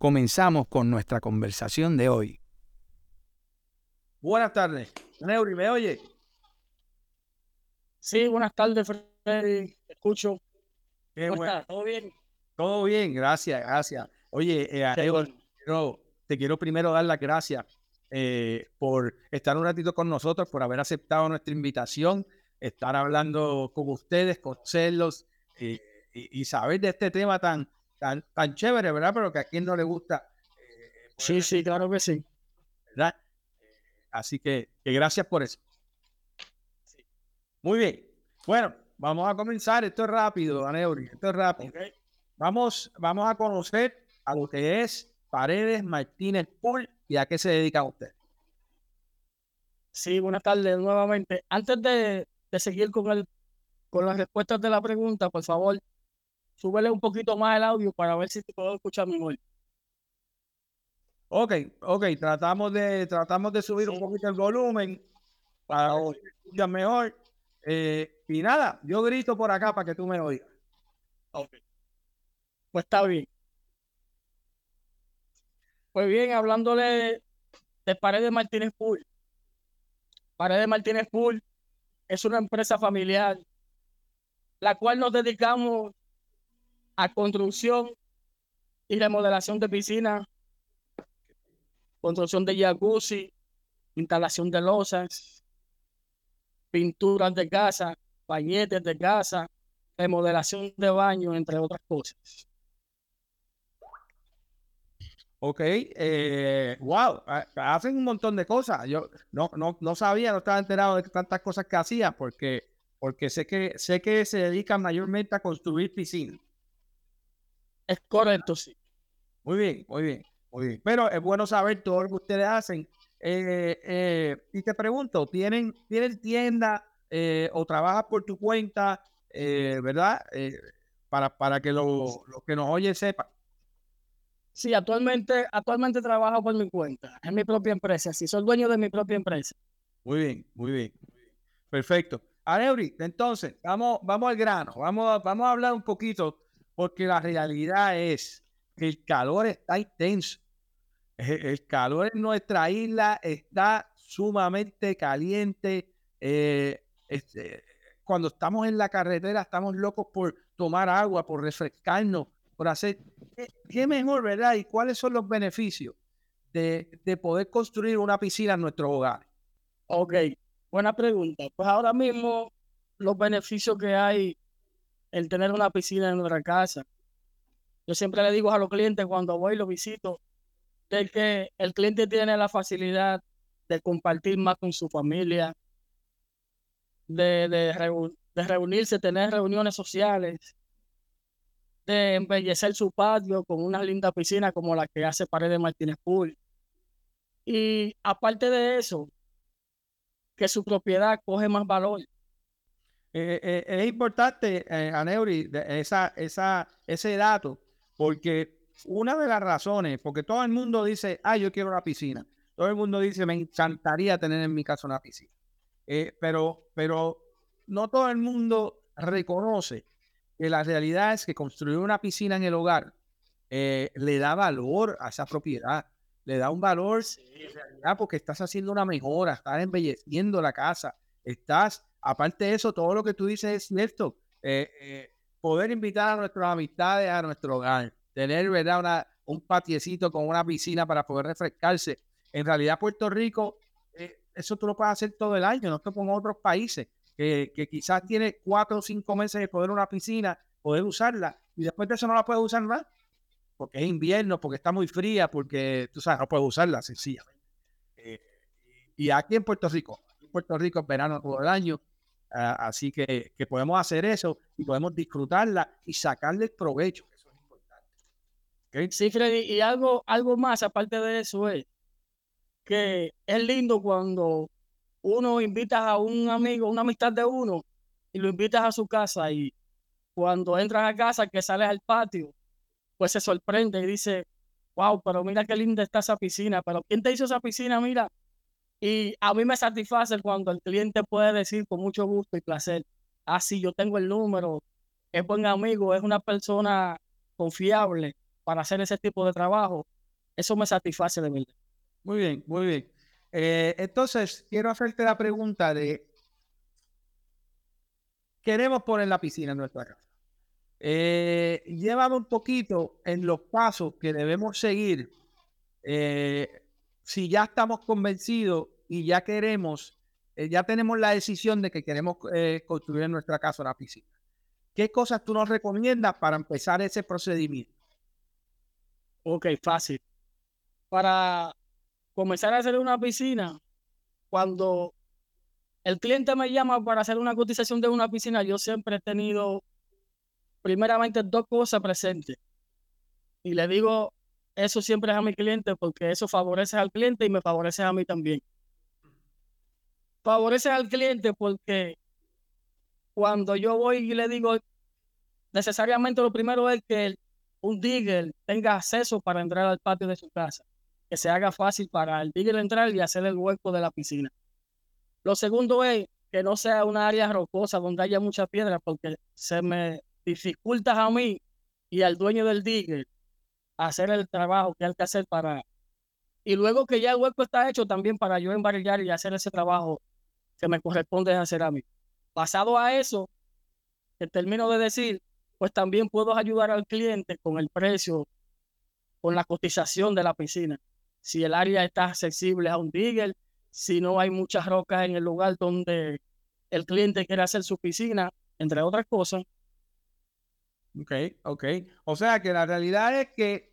comenzamos con nuestra conversación de hoy. Buenas tardes. Neuri, ¿me oye? Sí, buenas tardes, Freddy. Escucho. ¿Cómo estás? ¿Todo bien? Todo bien, gracias, gracias. Oye, eh, te quiero primero dar las gracias eh, por estar un ratito con nosotros, por haber aceptado nuestra invitación, estar hablando con ustedes, conocerlos eh, y, saber de este tema tan, tan, tan chévere, ¿verdad? Pero que a quien no le gusta. sí, sí, claro que sí. ¿Verdad? así que, gracias por eso. Muy bien. Bueno, vamos a comenzar. Esto es rápido, Aneuri. Esto es rápido. Vamos, vamos a conocer a lo que es Paredes Martínez Pool y a qué se dedica usted. Sí, buenas tardes nuevamente. Antes de, seguir con, el, con las respuestas de la pregunta, por favor, súbele un poquito más el audio para ver si te puedo escuchar mejor. Ok, ok, tratamos de, tratamos de subir un poquito el volumen para escuchar mejor. Eh, y nada, yo grito por acá para que tú me oigas. Ok. Pues está bien. Pues bien, hablándole de Paredes Martínez Pool. Paredes Martínez Pool es una empresa familiar, la cual nos dedicamos a construcción y remodelación de piscinas, construcción de jacuzzi, instalación de losas, pinturas de casa, bañetes de casa, remodelación de baño, entre otras cosas. Ok, eh, wow, hacen un montón de cosas. Yo no, no, no sabía, no estaba enterado de tantas cosas que hacían porque, porque sé, que, sé que se dedican mayormente a construir piscinas. Es correcto, sí. Muy bien, muy bien, muy bien. Pero es bueno saber todo lo que ustedes hacen. Eh, eh, y te pregunto, ¿tienen, ¿tienen tienda o trabajas por tu cuenta, verdad? para, para que los lo que nos oyen sepan. Sí, actualmente, actualmente trabajo por mi cuenta, en mi propia empresa. Sí, soy dueño de mi propia empresa. Muy bien, muy bien. Perfecto. Aneuri, entonces, vamos, vamos al grano. Vamos, vamos a hablar un poquito, porque la realidad es que el calor está intenso. El, calor en nuestra isla está sumamente caliente. Eh, este, cuando estamos en la carretera, estamos locos por tomar agua, por refrescarnos, por hacer ¿Qué, mejor, verdad? ¿Y cuáles son los beneficios de, poder construir una piscina en nuestro hogar? Ok, buena pregunta. Pues ahora mismo los beneficios que hay en tener una piscina en nuestra casa. Yo siempre le digo a los clientes cuando voy y los visito, de que el cliente tiene la facilidad de compartir más con su familia, de, de reunirse, tener reuniones sociales, de embellecer su patio con una linda piscina como la que hace Paredes Martínez Pool. Y aparte de eso, que su propiedad coge más valor. Eh, eh, es importante, eh, Aneuri, esa, esa, ese dato, porque una de las razones, porque todo el mundo dice, ah, yo quiero una piscina. Todo el mundo dice, me encantaría tener en mi casa una piscina. pero, pero no todo el mundo reconoce que la realidad es que construir una piscina en el hogar eh, le da valor a esa propiedad, le da un valor porque estás haciendo una mejora, estás embelleciendo la casa, estás, aparte de eso, todo lo que tú dices es cierto, eh, eh, poder invitar a nuestras amistades a nuestro hogar, tener ¿verdad? Una, un patiecito con una piscina para poder refrescarse. En realidad, Puerto Rico, eso tú lo puedes hacer todo el año, no es como otros países que, quizás tiene cuatro o cinco meses de poder una piscina, poder usarla, y después de eso no la puedes usar más, porque es invierno, porque está muy fría, porque tú sabes, no puedes usarla sencillamente. Eh, y aquí en Puerto Rico, en Puerto Rico es verano todo el año, ah, así que, podemos hacer eso y podemos disfrutarla y sacarle el provecho, eso es importante. Sí, Freddy, y algo, algo más aparte de eso es que es lindo cuando uno invita a un amigo, una amistad de uno, y lo invitas a su casa y cuando entras a casa, que sales al patio, pues se sorprende y dice, wow, pero mira qué linda está esa piscina, pero ¿quién te hizo esa piscina? Mira. Y a mí me satisface cuando el cliente puede decir con mucho gusto y placer, ah, sí, yo tengo el número, es buen amigo, es una persona confiable para hacer ese tipo de trabajo. Eso me satisface de verdad. Muy bien, muy bien. Eh, entonces, quiero hacerte la pregunta de, queremos poner la piscina en nuestra casa. Eh, llévame un poquito en los pasos que debemos seguir eh, si ya estamos convencidos y ya queremos, eh, ya tenemos la decisión de que queremos eh, construir en nuestra casa una piscina. ¿Qué cosas tú nos recomiendas para empezar ese procedimiento? Ok, fácil. Para comenzar a hacer una piscina, cuando el cliente me llama para hacer una cotización de una piscina, yo siempre he tenido primeramente dos cosas presentes. Y le digo eso siempre es a mi cliente porque eso favorece al cliente y me favorece a mí también. Favorece al cliente porque cuando yo voy y le digo, necesariamente lo primero es que un digger tenga acceso para entrar al patio de su casa, que se haga fácil para el digger entrar y hacer el hueco de la piscina. Lo segundo es que no sea una área rocosa donde haya mucha piedra porque se me dificulta a mí y al dueño del digger hacer el trabajo que hay que hacer para... Y luego que ya el hueco está hecho, también para yo embarillar y hacer ese trabajo que me corresponde hacer a mí. Basado a eso, que termino de decir, pues también puedo ayudar al cliente con el precio, con la cotización de la piscina. Si el área está accesible a un digger, si no hay muchas rocas en el lugar donde el cliente quiere hacer su piscina, entre otras cosas. Ok, ok. O sea que la realidad es que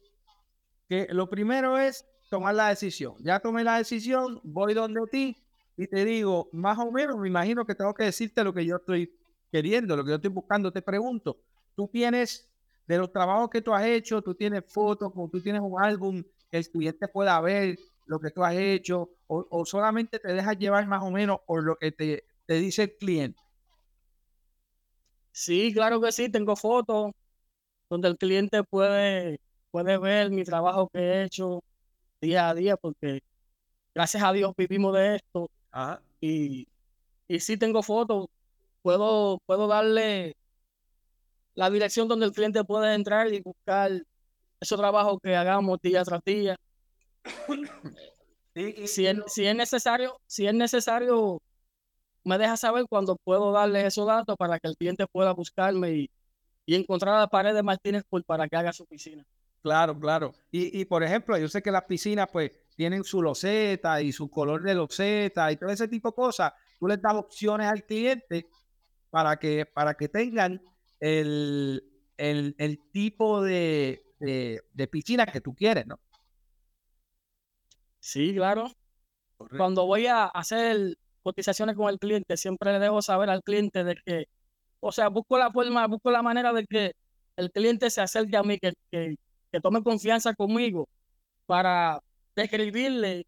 que lo primero es tomar la decisión. Ya tomé la decisión, voy donde ti y te digo, más o menos, me imagino que tengo que decirte lo que yo estoy queriendo, lo que yo estoy buscando. Te pregunto, tú tienes, de los trabajos que tú has hecho, tú tienes fotos, como tú tienes un álbum que el cliente pueda ver lo que tú has hecho, o, solamente te dejas llevar más o menos por lo que te, te dice el cliente. Sí, claro que sí, tengo fotos donde el cliente puede puede ver mi trabajo que he hecho día a día, porque gracias a Dios vivimos de esto. Y, y sí tengo fotos, puedo, puedo darle la dirección donde el cliente puede entrar y buscar ese trabajo que hagamos día tras día. si, es, si es necesario, si es necesario, me deja saber cuando puedo darle esos datos para que el cliente pueda buscarme y, y encontrar la pared de Martínez para que haga su piscina. Claro, claro. Y, por ejemplo, yo sé que las piscinas pues tienen su loseta y su color de loseta y todo ese tipo de cosas. Tú les das opciones al cliente para que, para que tengan el, tipo de, de, piscina que tú quieres, ¿no? Sí, claro. Cuando voy a hacer cotizaciones con el cliente, siempre le dejo saber al cliente de que, o sea, busco la forma, busco la manera de que el cliente se acerque a mí, que, que, que tome confianza conmigo para describirle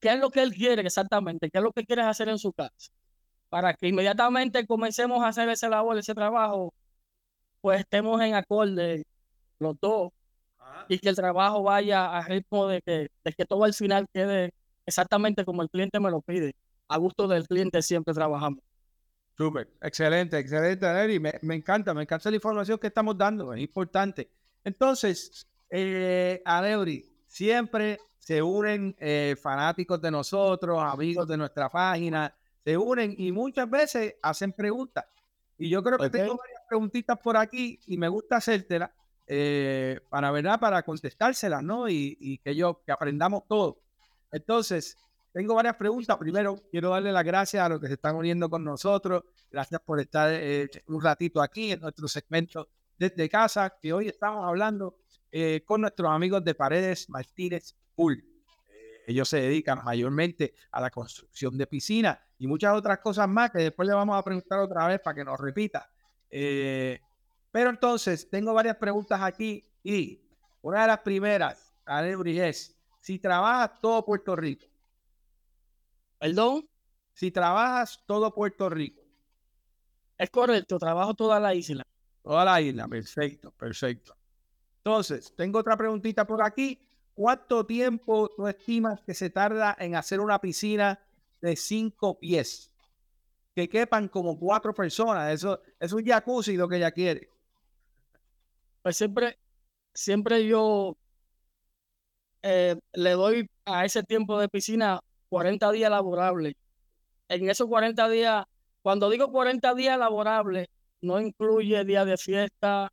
qué es lo que él quiere exactamente, qué es lo que quiere hacer en su casa, para que inmediatamente comencemos a hacer ese labor, ese trabajo, pues estemos en acorde los dos y que el trabajo vaya a ritmo de que, de que todo al final quede exactamente como el cliente me lo pide. A gusto del cliente siempre trabajamos. Súper, excelente, excelente, Eri. Me, me encanta, me encanta la información que estamos dando, es importante. Entonces, eh, siempre se unen eh, fanáticos de nosotros, amigos de nuestra página, se unen y muchas veces hacen preguntas. Y yo creo que tengo varias preguntitas por aquí y me gusta hacértelas eh, para, ¿verdad? para contestárselas, ¿no? Y, que yo, que aprendamos todo. Entonces, tengo varias preguntas. Primero, quiero darle las gracias a los que se están uniendo con nosotros. Gracias por estar eh, un ratito aquí en nuestro segmento desde casa, que hoy estamos hablando eh, con nuestros amigos de Paredes Martínez Pool. Eh, ellos se dedican mayormente a la construcción de piscinas y muchas otras cosas más que después le vamos a preguntar otra vez para que nos repita. Eh, pero entonces, tengo varias preguntas aquí y una de las primeras, Alebri, es, si trabajas todo Puerto Rico. ¿Perdón? Si trabajas todo Puerto Rico. Es correcto, trabajo toda la isla. Toda la isla, perfecto, perfecto. Entonces, tengo otra preguntita por aquí. ¿Cuánto tiempo tú estimas que se tarda en hacer una piscina de cinco pies? Que quepan como cuatro personas. Eso es un jacuzzi lo que ella quiere. Pues siempre, siempre yo eh, le doy a ese tiempo de piscina 40 días laborables. En esos 40 días, cuando digo 40 días laborables, no incluye día de fiesta.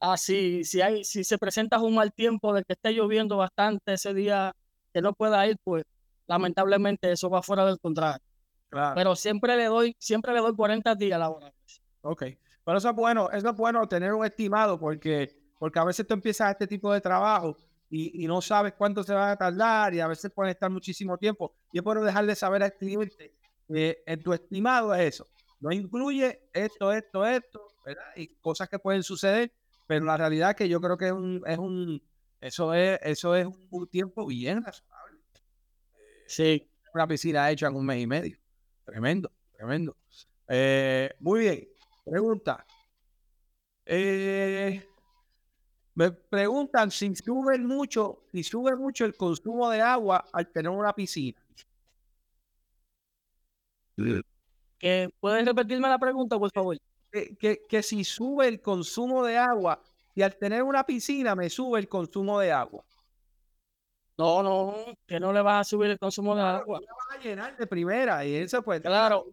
Así, si hay, si se presenta un mal tiempo de que esté lloviendo bastante ese día que no pueda ir, pues lamentablemente eso va fuera del contrato. Pero siempre le doy, siempre le doy 40 días laborables. Ok. Pero eso es bueno, eso es bueno tener un estimado porque, porque a veces tú empiezas este tipo de trabajo y, no sabes cuánto se va a tardar y a veces puede estar muchísimo tiempo. Y es bueno dejarle saber a este que en tu estimado es eso. No incluye esto, esto, esto, ¿verdad? Y cosas que pueden suceder, pero la realidad es que yo creo que es un, es un eso es, eso es un, tiempo bien razonable. Sí. Una piscina hecha en un mes y medio. Tremendo, tremendo. Eh, muy bien. Pregunta. Eh, me preguntan si sube mucho, si sube mucho el consumo de agua al tener una piscina. ¿Que ¿Puedes repetirme la pregunta, por favor? Que, que, si sube el consumo de agua y al tener una piscina me sube el consumo de agua. No, no, que no le vas a subir el consumo de agua. vas a llenar de primera y eso pues. Claro,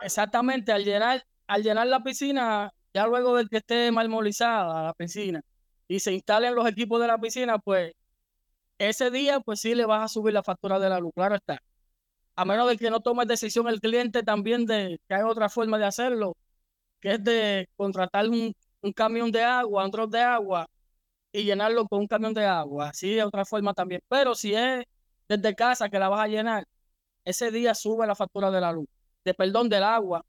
exactamente, al llenar, al llenar la piscina, ya luego de que esté marmolizada la piscina, y se instalen los equipos de la piscina, pues ese día, pues sí le vas a subir la factura de la luz, claro está. A menos de que no tome decisión el cliente también de que hay otra forma de hacerlo, que es de contratar un, camión de agua, un drop de agua y llenarlo con un camión de agua. Así de otra forma también. Pero si es desde casa que la vas a llenar, ese día sube la factura de la luz, de perdón del agua.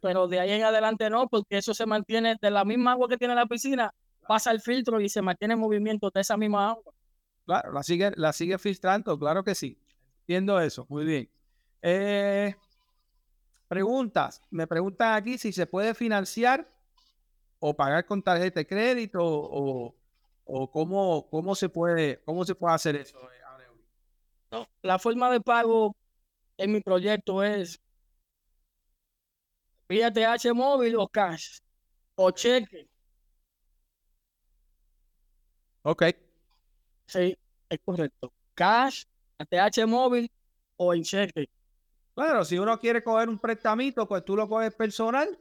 Pero de ahí en adelante no, porque eso se mantiene de la misma agua que tiene la piscina, pasa el filtro y se mantiene en movimiento de esa misma agua. Claro, la sigue, la sigue filtrando, claro que sí. Entiendo eso, muy bien. Eh, preguntas, me preguntan aquí si se puede financiar o pagar con tarjeta de crédito o, o cómo, cómo, se puede, cómo se puede hacer eso. No, la forma de pago en mi proyecto es vía TH móvil o cash o cheque Ok. Sí, es correcto. Cash, ATH móvil o en cheque. Claro, si uno quiere coger un prestamito, pues tú lo coges personal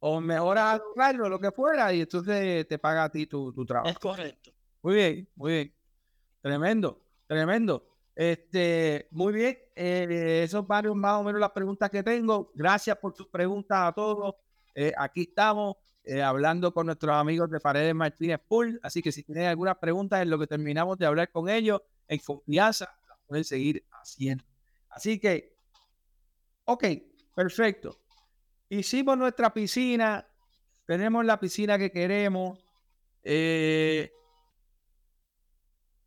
o mejoras claro, lo que fuera, y entonces te paga a ti tu, tu trabajo. Es correcto. Muy bien, muy bien. Tremendo, tremendo. Este, muy bien. Eh, esos varios más o menos las preguntas que tengo. Gracias por tus preguntas a todos. Eh, aquí estamos. Eh, hablando con nuestros amigos de Paredes Martínez Pool. Así que si tienen algunas preguntas en lo que terminamos de hablar con ellos, en confianza, pueden seguir haciendo. Así que, ok, perfecto. Hicimos nuestra piscina, tenemos la piscina que queremos. Eh,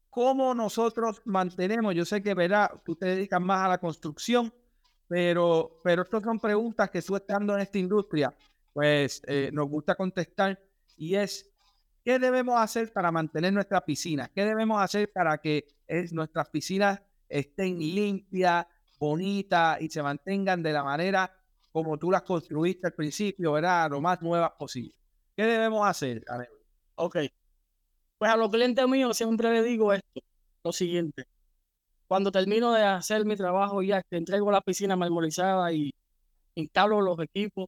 ¿Cómo nosotros mantenemos? Yo sé que, verá, tú te dedicas más a la construcción, pero, pero estas son preguntas que tú estando en esta industria pues eh, nos gusta contestar y es, ¿qué debemos hacer para mantener nuestra piscina? ¿Qué debemos hacer para que nuestras piscinas estén limpias, bonitas y se mantengan de la manera como tú las construiste al principio, ¿verdad? Lo más nuevas posible. ¿Qué debemos hacer? Ok. Pues a los clientes míos siempre les digo esto, lo siguiente. Cuando termino de hacer mi trabajo ya que entrego la piscina marmorizada y instalo los equipos,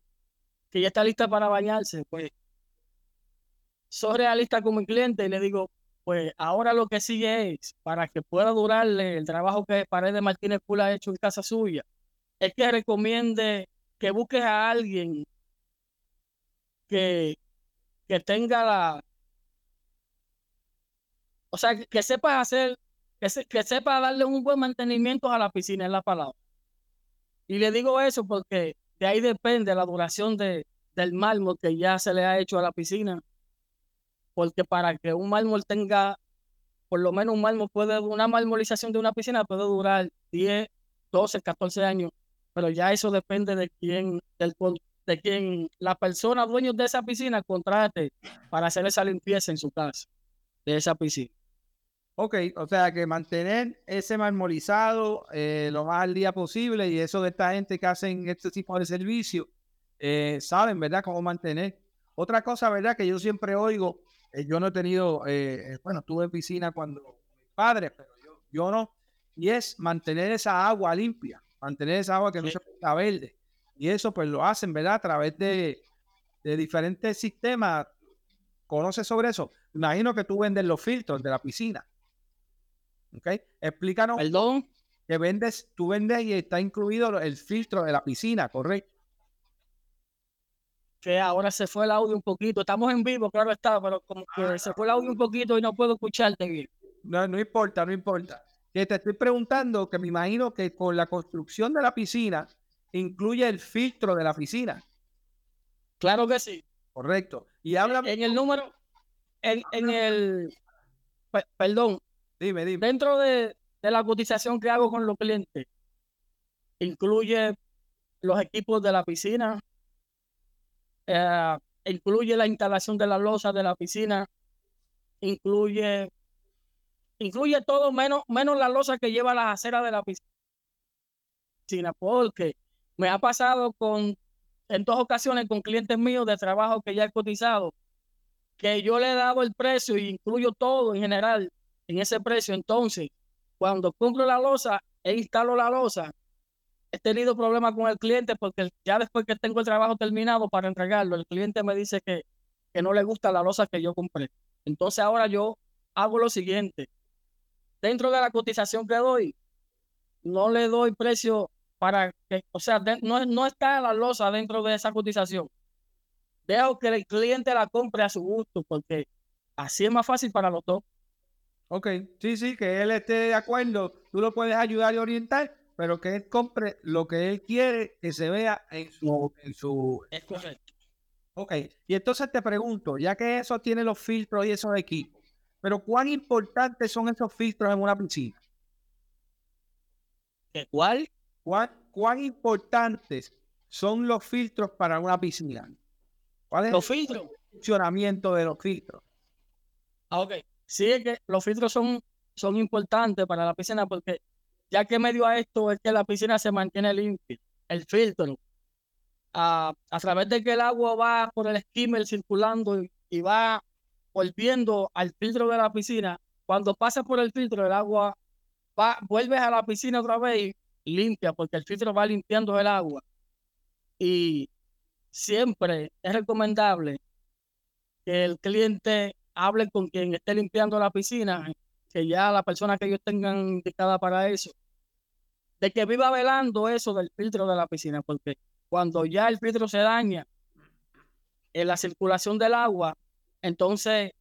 que ya está lista para bañarse, pues soy realista con mi cliente y le digo, pues ahora lo que sigue es, para que pueda durarle el trabajo que Paredes Martínez Pula ha hecho en casa suya, es que recomiende que busques a alguien que, que tenga la... O sea, que, sepa hacer, que, que sepa darle un buen mantenimiento a la piscina, en la palabra. Y le digo eso porque de ahí depende la duración de, del mármol que ya se le ha hecho a la piscina. Porque para que un mármol tenga por lo menos un mármol puede, una marmolización de una piscina puede durar 10, 12, 14 años, pero ya eso depende de quién, del, de quién la persona dueño de esa piscina contrate para hacer esa limpieza en su casa, de esa piscina. Ok, o sea que mantener ese marmolizado eh, lo más al día posible y eso de esta gente que hacen este tipo de servicio, eh, saben, ¿verdad?, cómo mantener. Otra cosa, ¿verdad?, que yo siempre oigo, eh, yo no he tenido, bueno, tuve piscina cuando mi padre, pero yo, yo, no, y es mantener esa agua limpia, mantener esa agua que no se ponga verde. Y eso pues lo hacen, ¿verdad?, a través de, de diferentes sistemas. ¿Conoces sobre eso? Imagino que tú vendes los filtros de la piscina. ¿Ok? Explícanos. Perdón. Que vendes, tú vendes y está incluido el filtro de la piscina, ¿correcto? Que ahora se fue el audio un poquito. Estamos en vivo, claro está, pero como que ah, se fue el audio un poquito y no puedo escucharte bien. No, no importa, no importa. Que te estoy preguntando que me imagino que con la construcción de la piscina incluye el filtro de la piscina. Claro que sí. Correcto. Y habla. En el número, en, en el. Perdón, Dime, dime. Dentro de, la cotización que hago con los clientes, incluye los equipos de la piscina, eh, incluye la instalación de la losa de la piscina, incluye, incluye todo menos, menos la losa que lleva las aceras de la piscina, porque me ha pasado con, en dos ocasiones con clientes míos de trabajo que ya he cotizado, que yo le he dado el precio y incluyo todo en general en ese precio. Entonces, cuando cumplo la losa e instalo la losa, he tenido problemas con el cliente porque ya después que tengo el trabajo terminado para entregarlo, el cliente me dice que, que no le gusta la losa que yo compré. Entonces ahora yo hago lo siguiente. Dentro de la cotización que doy, no le doy precio para que, o sea, no, no está la losa dentro de esa cotización. Dejo que el cliente la compre a su gusto porque así es más fácil para los dos. Ok, sí, sí, que él esté de acuerdo, tú lo puedes ayudar y orientar, pero que él compre lo que él quiere que se vea en su... En su... Es correcto. Ok, y entonces te pregunto, ya que eso tiene los filtros y esos equipos, pero ¿cuán importantes son esos filtros en una piscina? ¿Cuál? ¿Cuán, ¿Cuán importantes son los filtros para una piscina? ¿Cuál es los filtros? el funcionamiento de los filtros? Ah, ok. Sí, es que los filtros son, son importantes para la piscina porque ya que medio a esto es que la piscina se mantiene limpia. El filtro, a, a través de que el agua va por el skimmer circulando y, va volviendo al filtro de la piscina, cuando pasa por el filtro, el agua va, vuelve a la piscina otra vez y limpia, porque el filtro va limpiando el agua. Y siempre es recomendable que el cliente hablen con quien esté limpiando la piscina, que ya la persona que ellos tengan indicada para eso, de que viva velando eso del filtro de la piscina, porque cuando ya el filtro se daña en la circulación del agua, entonces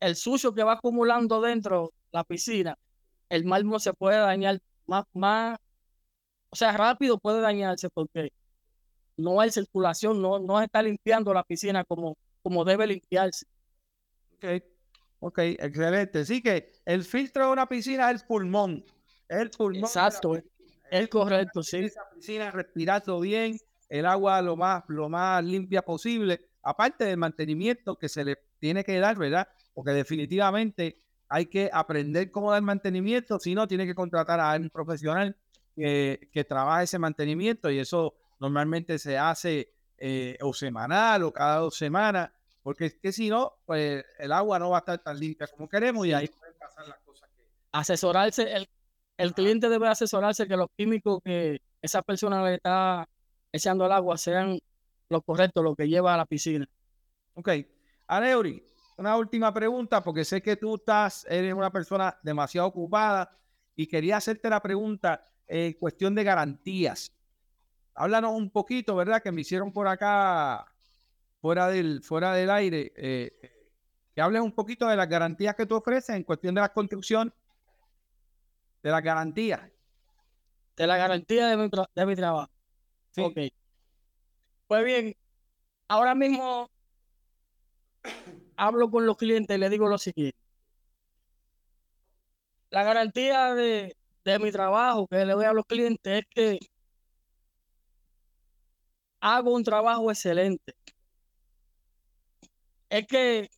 el sucio que va acumulando dentro la piscina, el mármol se puede dañar más, más, o sea, rápido puede dañarse porque no hay circulación, no, no está limpiando la piscina como, como debe limpiarse. Ok, ok, excelente. Así que el filtro de una piscina es el pulmón. El pulmón. Exacto, es correcto, sí. Esa piscina respirando bien, el agua lo más, lo más limpia posible, aparte del mantenimiento que se le tiene que dar, ¿verdad? Porque definitivamente hay que aprender cómo dar mantenimiento, si no, tiene que contratar a un profesional que, que trabaje ese mantenimiento y eso normalmente se hace eh, o semanal o cada dos semanas porque es que si no, pues el agua no va a estar tan limpia como queremos y ahí pueden pasar las cosas que... Asesorarse, el, el cliente debe asesorarse que los químicos que esa persona le está echando al agua sean los correctos, lo que lleva a la piscina. Ok. Aneuri, una última pregunta, porque sé que tú estás, eres una persona demasiado ocupada y quería hacerte la pregunta en cuestión de garantías. Háblanos un poquito, ¿verdad? Que me hicieron por acá fuera del, fuera del aire, eh, que hables un poquito de las garantías que tú ofreces en cuestión de la construcción, de las garantías. De la garantía de mi, de mi trabajo. Sí. Ok. Pues bien, ahora mismo hablo con los clientes y les digo lo siguiente. la garantía de, de mi trabajo que le doy a los clientes es que hago un trabajo excelente. Es que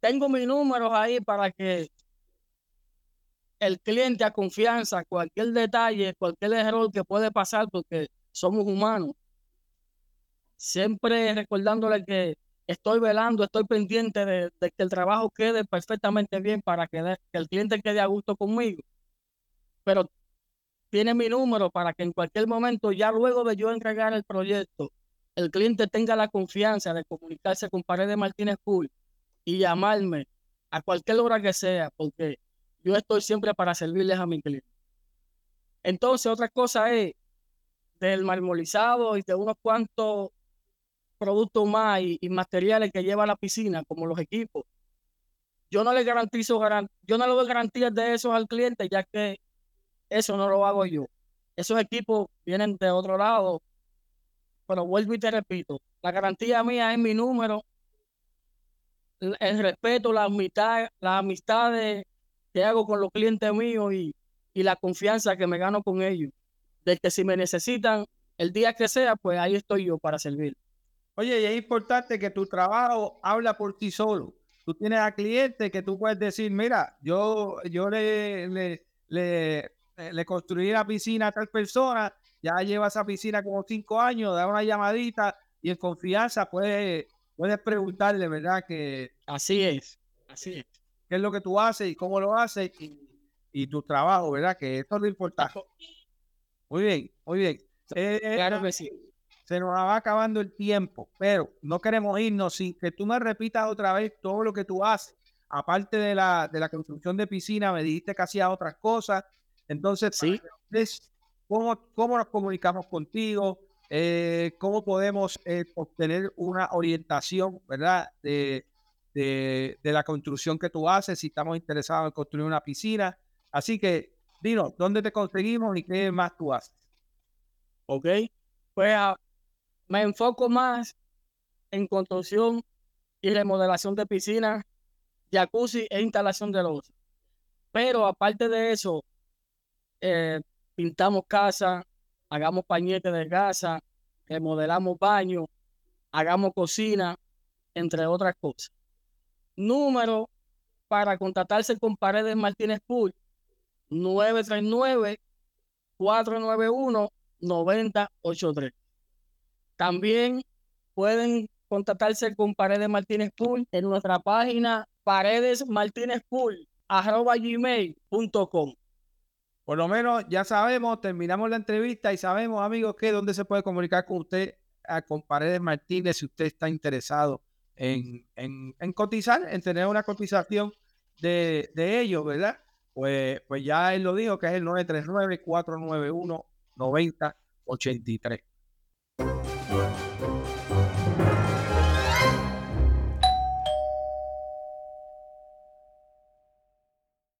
tengo mis números ahí para que el cliente a confianza, cualquier detalle, cualquier error que puede pasar, porque somos humanos. Siempre recordándole que estoy velando, estoy pendiente de, que el trabajo quede perfectamente bien para que, que el cliente quede a gusto conmigo. Pero tiene mi número para que en cualquier momento, ya luego de yo entregar el proyecto, el cliente tenga la confianza de comunicarse con Paredes Martínez Pool y llamarme a cualquier hora que sea, porque yo estoy siempre para servirles a mi cliente. Entonces, otra cosa es del marmolizado y de unos cuantos productos más y, materiales que lleva a la piscina, como los equipos. Yo no le garantizo, yo no le doy garantías de esos al cliente, ya que eso no lo hago yo. Esos equipos vienen de otro lado, pero vuelvo y te repito, la garantía mía es mi número, el respeto, la amistad, las amistades que hago con los clientes míos y, y la confianza que me gano con ellos. De que si me necesitan el día que sea, pues ahí estoy yo para servir. Oye, y es importante que tu trabajo habla por ti solo. Tú tienes a clientes que tú puedes decir, mira, yo, yo le, le, le, le construí la piscina a tal persona, ya lleva esa piscina como cinco años, da una llamadita y en confianza puedes, puedes preguntarle, ¿verdad? Que, así es, así es qué es lo que tú haces y cómo lo haces y, tu trabajo, ¿verdad? Que esto es lo importante. Muy bien, muy bien. Eh, eh, claro que sí. Se nos va acabando el tiempo, pero no queremos irnos sin que tú me repitas otra vez todo lo que tú haces. Aparte de la, de la construcción de piscina, me dijiste que hacías otras cosas. Entonces, sí. ¿Cómo, ¿cómo nos comunicamos contigo? Eh, ¿Cómo podemos obtener una orientación, ¿verdad? De, de, la construcción que tú haces, si estamos interesados en construir una piscina. Así que, dinos, ¿dónde te conseguimos y qué más tú haces? Ok, pues ah, me enfoco más en construcción y remodelación de piscinas, jacuzzi e instalación de luz. Pero aparte de eso, eh, pintamos casa, hagamos pañete de casa, remodelamos baño, hagamos cocina, entre otras cosas número para contactarse con Paredes Martínez Pool 939-491-9083. También pueden contactarse con Paredes Martínez Pool en nuestra página Paredes Martínez Pool arroba gmail.com. Por lo menos ya sabemos, terminamos la entrevista y sabemos, amigos, que dónde se puede comunicar con usted, con Paredes Martínez, si usted está interesado en, cotizar, en tener una cotización de, ellos, ¿verdad? Pues, pues ya él lo dijo que es el 939-491-9083.